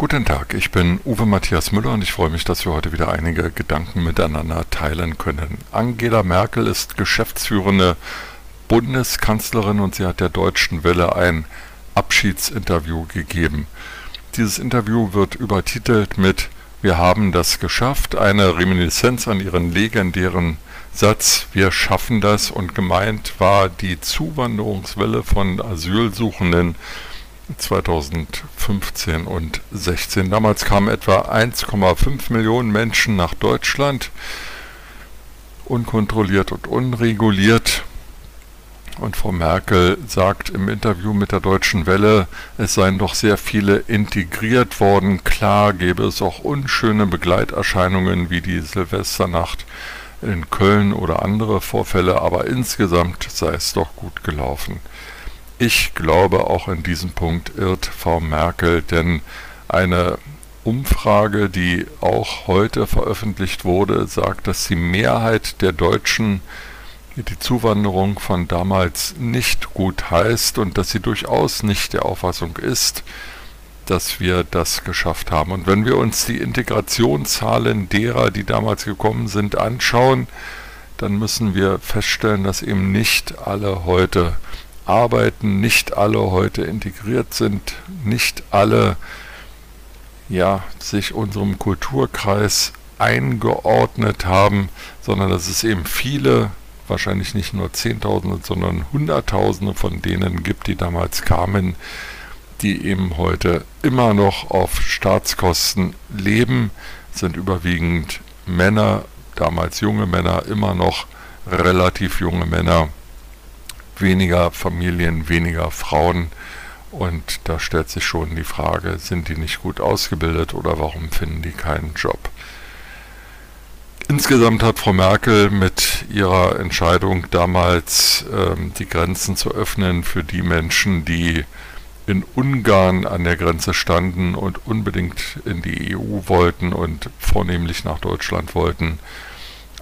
Guten Tag, ich bin Uwe Matthias Müller und ich freue mich, dass wir heute wieder einige Gedanken miteinander teilen können. Angela Merkel ist geschäftsführende Bundeskanzlerin und sie hat der Deutschen Welle ein Abschiedsinterview gegeben. Dieses Interview wird übertitelt mit Wir haben das geschafft, eine Reminiszenz an ihren legendären Satz Wir schaffen das und gemeint war die Zuwanderungswelle von Asylsuchenden 2015 und 16. Damals kamen etwa 1,5 Millionen Menschen nach Deutschland, unkontrolliert und unreguliert. Und Frau Merkel sagt im Interview mit der Deutschen Welle, es seien doch sehr viele integriert worden. Klar gäbe es auch unschöne Begleiterscheinungen wie die Silvesternacht in Köln oder andere Vorfälle, aber insgesamt sei es doch gut gelaufen. Ich glaube, auch in diesem Punkt irrt Frau Merkel, denn eine Umfrage, die auch heute veröffentlicht wurde, sagt, dass die Mehrheit der Deutschen die Zuwanderung von damals nicht gut heißt und dass sie durchaus nicht der Auffassung ist, dass wir das geschafft haben. Und wenn wir uns die Integrationszahlen derer, die damals gekommen sind, anschauen, dann müssen wir feststellen, dass eben nicht alle heute arbeiten, nicht alle heute integriert sind, nicht alle ja, sich unserem Kulturkreis eingeordnet haben, sondern dass es eben viele, wahrscheinlich nicht nur Zehntausende, sondern Hunderttausende von denen gibt, die damals kamen, die eben heute immer noch auf Staatskosten leben, sind überwiegend Männer, damals junge Männer, immer noch relativ junge Männer, weniger Familien, weniger Frauen. Und da stellt sich schon die Frage, sind die nicht gut ausgebildet oder warum finden die keinen Job? Insgesamt hat Frau Merkel mit ihrer Entscheidung damals ähm, die Grenzen zu öffnen für die Menschen, die in Ungarn an der Grenze standen und unbedingt in die EU wollten und vornehmlich nach Deutschland wollten,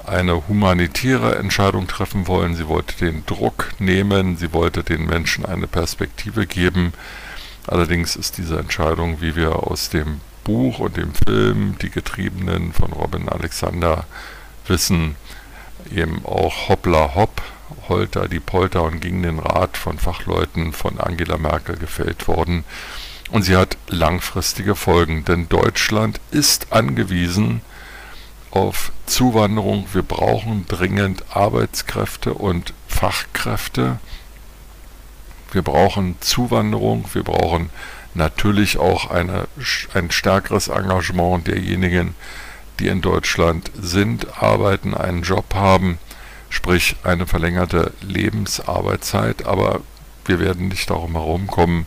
eine humanitäre Entscheidung treffen wollen. Sie wollte den Druck nehmen, sie wollte den Menschen eine Perspektive geben. Allerdings ist diese Entscheidung, wie wir aus dem Buch und dem Film Die Getriebenen von Robin Alexander wissen, eben auch hoppla hopp, holter die Polter und gegen den Rat von Fachleuten von Angela Merkel gefällt worden. Und sie hat langfristige Folgen, denn Deutschland ist angewiesen auf Zuwanderung. Wir brauchen dringend Arbeitskräfte und Fachkräfte. Wir brauchen Zuwanderung. Wir brauchen natürlich auch eine, ein stärkeres Engagement derjenigen, die in Deutschland sind, arbeiten, einen Job haben, sprich eine verlängerte Lebensarbeitszeit. Aber wir werden nicht darum herumkommen,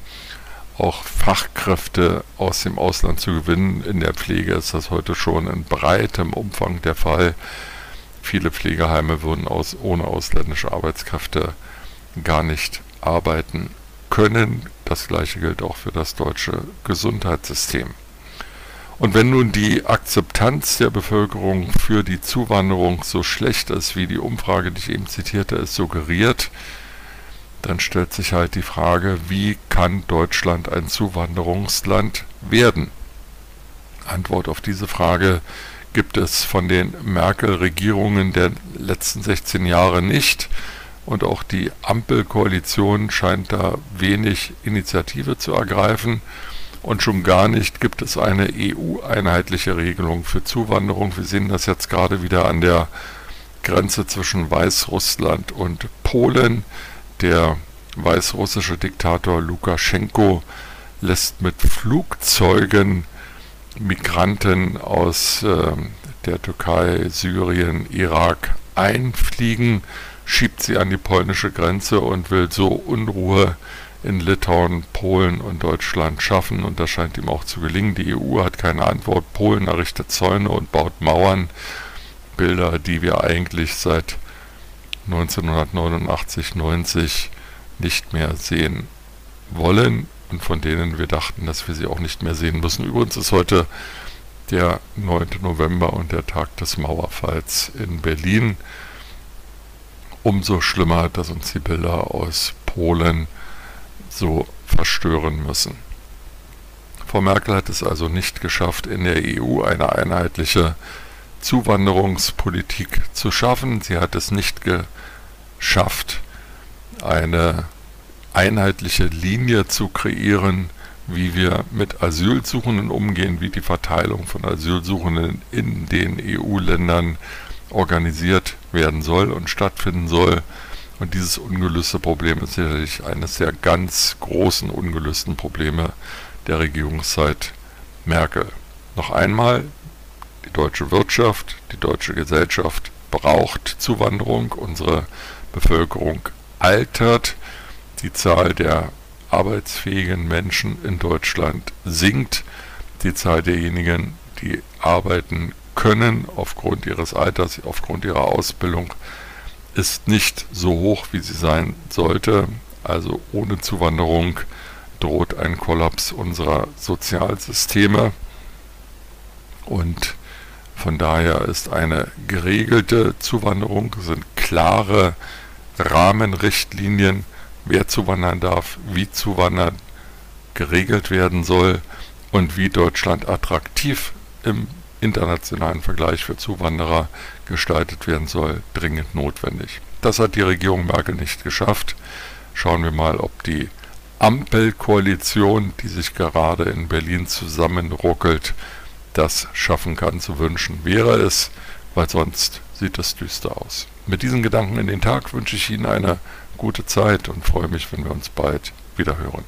auch Fachkräfte aus dem Ausland zu gewinnen. In der Pflege ist das heute schon in breitem Umfang der Fall. Viele Pflegeheime würden aus, ohne ausländische Arbeitskräfte gar nicht arbeiten können. Das gleiche gilt auch für das deutsche Gesundheitssystem. Und wenn nun die Akzeptanz der Bevölkerung für die Zuwanderung so schlecht ist, wie die Umfrage, die ich eben zitierte, es suggeriert, dann stellt sich halt die Frage, wie kann Deutschland ein Zuwanderungsland werden? Antwort auf diese Frage gibt es von den Merkel-Regierungen der letzten 16 Jahre nicht. Und auch die Ampelkoalition scheint da wenig Initiative zu ergreifen. Und schon gar nicht gibt es eine EU-einheitliche Regelung für Zuwanderung. Wir sehen das jetzt gerade wieder an der Grenze zwischen Weißrussland und Polen. Der weißrussische Diktator Lukaschenko lässt mit Flugzeugen Migranten aus äh, der Türkei, Syrien, Irak einfliegen, schiebt sie an die polnische Grenze und will so Unruhe in Litauen, Polen und Deutschland schaffen. Und das scheint ihm auch zu gelingen. Die EU hat keine Antwort. Polen errichtet Zäune und baut Mauern. Bilder, die wir eigentlich seit 1989, 90 nicht mehr sehen wollen und von denen wir dachten, dass wir sie auch nicht mehr sehen müssen. Übrigens ist heute der 9. November und der Tag des Mauerfalls in Berlin. Umso schlimmer, dass uns die Bilder aus Polen so verstören müssen. Frau Merkel hat es also nicht geschafft, in der EU eine einheitliche Zuwanderungspolitik zu schaffen. Sie hat es nicht geschafft, eine einheitliche Linie zu kreieren, wie wir mit Asylsuchenden umgehen, wie die Verteilung von Asylsuchenden in den EU-Ländern organisiert werden soll und stattfinden soll. Und dieses ungelöste Problem ist sicherlich eines der ganz großen ungelösten Probleme der Regierungszeit Merkel. Noch einmal, die deutsche Wirtschaft, die deutsche Gesellschaft braucht Zuwanderung, unsere Bevölkerung altert, die Zahl der arbeitsfähigen Menschen in Deutschland sinkt, die Zahl derjenigen, die arbeiten können aufgrund ihres Alters, aufgrund ihrer Ausbildung, ist nicht so hoch, wie sie sein sollte. Also ohne Zuwanderung droht ein Kollaps unserer Sozialsysteme. Und von daher ist eine geregelte Zuwanderung, sind klare Rahmenrichtlinien, wer zuwandern darf, wie zuwandern geregelt werden soll und wie Deutschland attraktiv im internationalen Vergleich für Zuwanderer gestaltet werden soll, dringend notwendig. Das hat die Regierung Merkel nicht geschafft. Schauen wir mal, ob die Ampelkoalition, die sich gerade in Berlin zusammenruckelt, das schaffen kann. Zu wünschen wäre es, weil sonst sieht es düster aus. Mit diesen Gedanken in den Tag wünsche ich Ihnen eine gute Zeit und freue mich, wenn wir uns bald wieder hören.